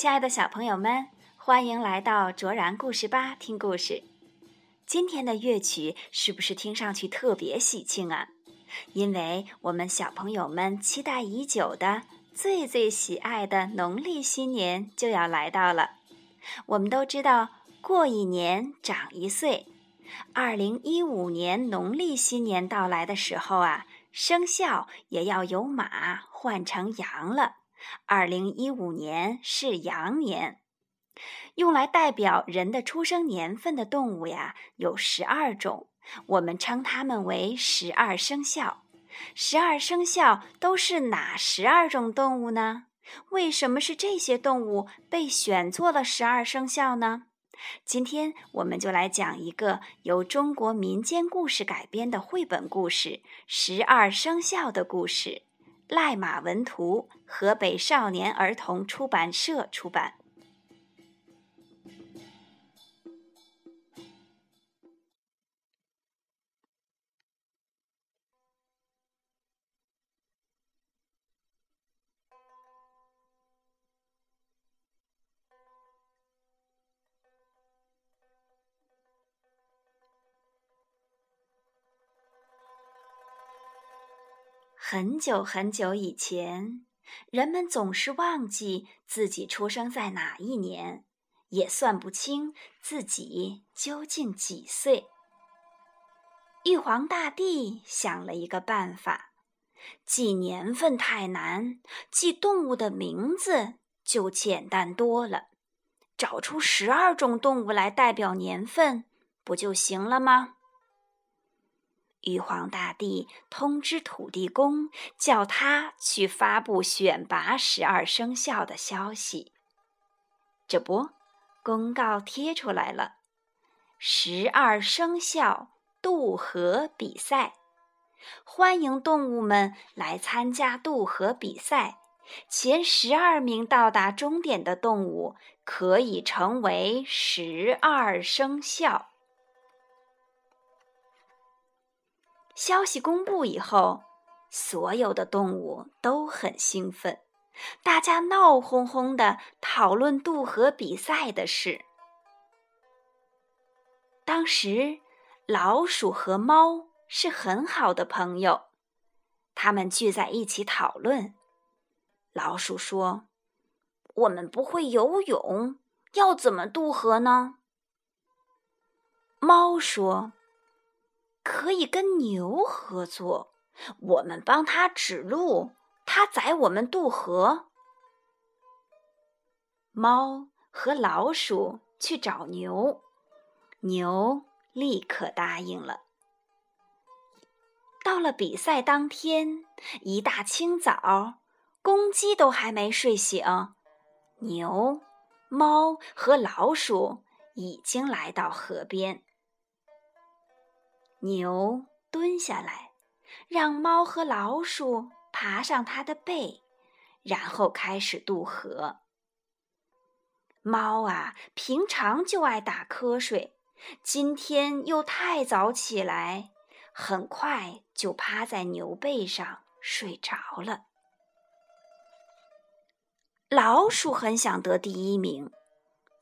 亲爱的小朋友们，欢迎来到卓然故事吧听故事。今天的乐曲是不是听上去特别喜庆啊？因为我们小朋友们期待已久的、最最喜爱的农历新年就要来到了。我们都知道，过一年长一岁。二零一五年农历新年到来的时候啊，生肖也要由马换成羊了。二零一五年是羊年，用来代表人的出生年份的动物呀有十二种，我们称它们为十二生肖。十二生肖都是哪十二种动物呢？为什么是这些动物被选做了十二生肖呢？今天我们就来讲一个由中国民间故事改编的绘本故事《十二生肖》的故事，赖马文图，河北少年儿童出版社出版。很久很久以前，人们总是忘记自己出生在哪一年，也算不清自己究竟几岁。玉皇大帝想了一个办法：记年份太难，记动物的名字就简单多了。找出十二种动物来代表年份，不就行了吗？玉皇大帝通知土地公，叫他去发布选拔十二生肖的消息。这不，公告贴出来了：十二生肖渡河比赛，欢迎动物们来参加渡河比赛。前十二名到达终点的动物可以成为十二生肖。消息公布以后，所有的动物都很兴奋，大家闹哄哄的讨论渡河比赛的事。当时，老鼠和猫是很好的朋友，他们聚在一起讨论。老鼠说：“我们不会游泳，要怎么渡河呢？”猫说。可以跟牛合作，我们帮他指路，他载我们渡河。猫和老鼠去找牛，牛立刻答应了。到了比赛当天，一大清早，公鸡都还没睡醒，牛、猫和老鼠已经来到河边。牛蹲下来，让猫和老鼠爬上它的背，然后开始渡河。猫啊，平常就爱打瞌睡，今天又太早起来，很快就趴在牛背上睡着了。老鼠很想得第一名。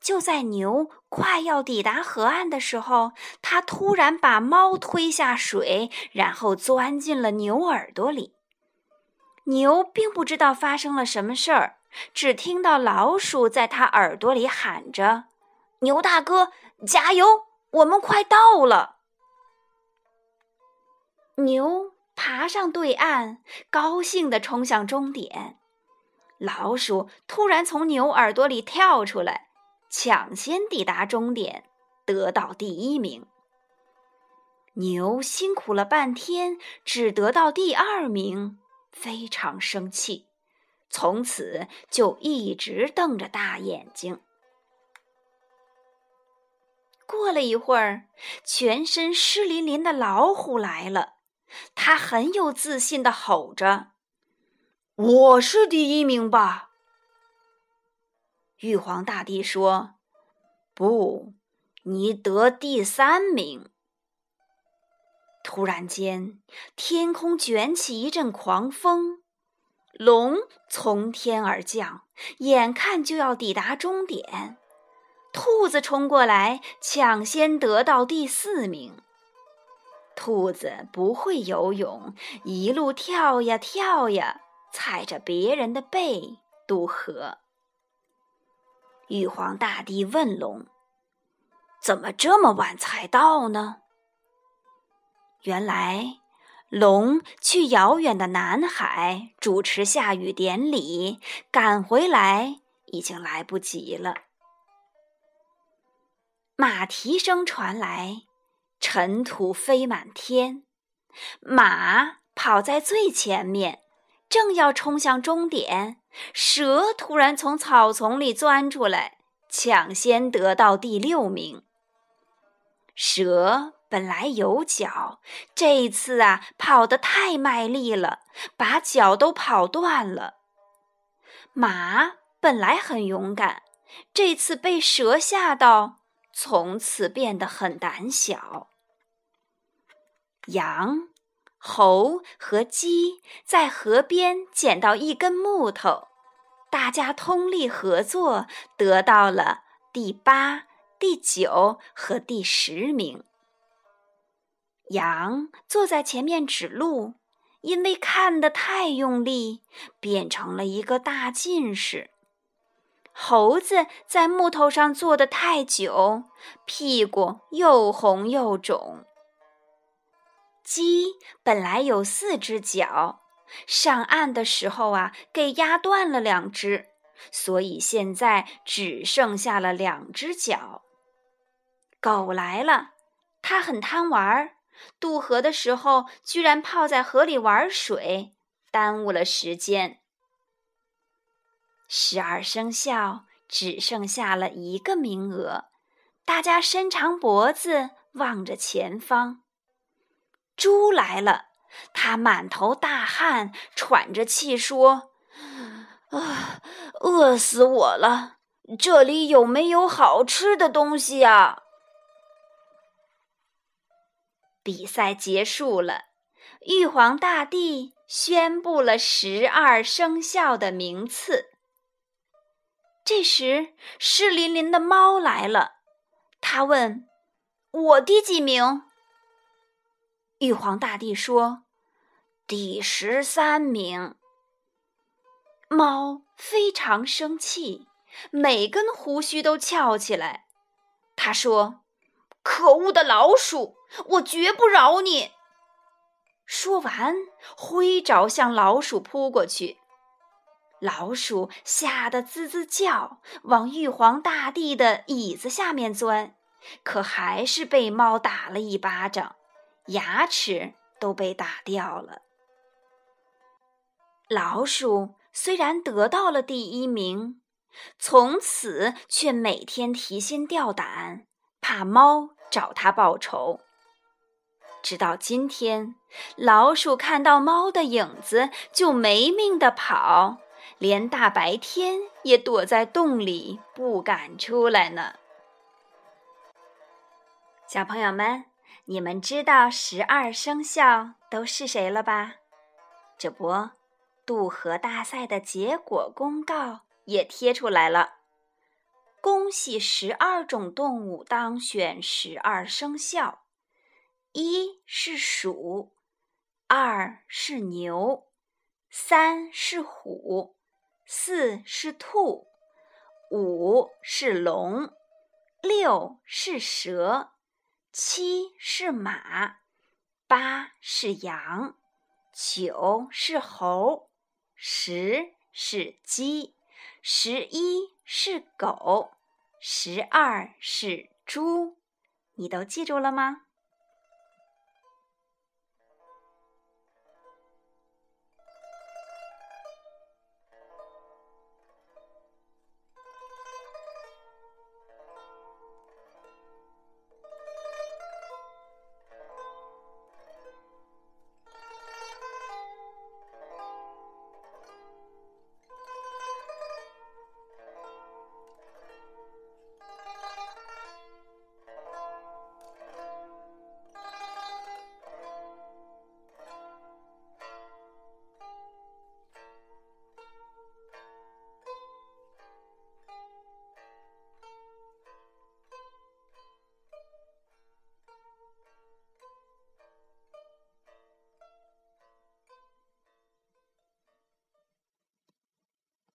就在牛快要抵达河岸的时候，它突然把猫推下水，然后钻进了牛耳朵里。牛并不知道发生了什么事儿，只听到老鼠在它耳朵里喊着：“牛大哥，加油！我们快到了。”牛爬上对岸，高兴地冲向终点。老鼠突然从牛耳朵里跳出来。抢先抵达终点，得到第一名。牛辛苦了半天，只得到第二名，非常生气，从此就一直瞪着大眼睛。过了一会儿，全身湿淋淋的老虎来了，它很有自信的吼着：“我是第一名吧！”玉皇大帝说：“不，你得第三名。”突然间，天空卷起一阵狂风，龙从天而降，眼看就要抵达终点，兔子冲过来抢先得到第四名。兔子不会游泳，一路跳呀跳呀，踩着别人的背渡河。玉皇大帝问龙：“怎么这么晚才到呢？”原来。龙去遥远的南海主持下雨典礼，赶回来已经来不及了。马蹄声传来，尘土飞满天，马跑在最前面，正要冲向终点，蛇突然从草丛里钻出来，抢先得到第六名。蛇。本来有脚，这次啊跑得太卖力了，把脚都跑断了。马本来很勇敢，这次被蛇吓到，从此变得很胆小。羊、猴和鸡在河边捡到一根木头，大家通力合作，得到了第八、第九和第十名。羊坐在前面指路，因为看得太用力，变成了一个大近视。猴子在木头上坐得太久，屁股又红又肿。鸡本来有四只脚，上岸的时候啊，给压断了两只，所以现在只剩下了两只脚。狗来了，它很贪玩儿。渡河的时候，居然泡在河里玩水，耽误了时间。十二生肖只剩下了一个名额，大家伸长脖子望着前方。猪来了，他满头大汗，喘着气说：“啊，饿死我了！这里有没有好吃的东西啊？”比赛结束了，玉皇大帝宣布了十二生肖的名次。这时，湿淋淋的猫来了，他问：“我第几名？”玉皇大帝说：“第十三名。”猫非常生气，每根胡须都翘起来。他说：“可恶的老鼠！”我绝不饶你！说完，挥爪向老鼠扑过去。老鼠吓得吱吱叫，往玉皇大帝的椅子下面钻，可还是被猫打了一巴掌，牙齿都被打掉了。老鼠虽然得到了第一名，从此却每天提心吊胆，怕猫找它报仇。直到今天，老鼠看到猫的影子就没命的跑，连大白天也躲在洞里不敢出来呢。小朋友们，你们知道十二生肖都是谁了吧？这不，渡河大赛的结果公告也贴出来了，恭喜十二种动物当选十二生肖。一是鼠，二是牛，三是虎，四是兔，五是龙，六是蛇，七是马，八是羊，九是猴，十是鸡，十一是狗，十二是猪。你都记住了吗？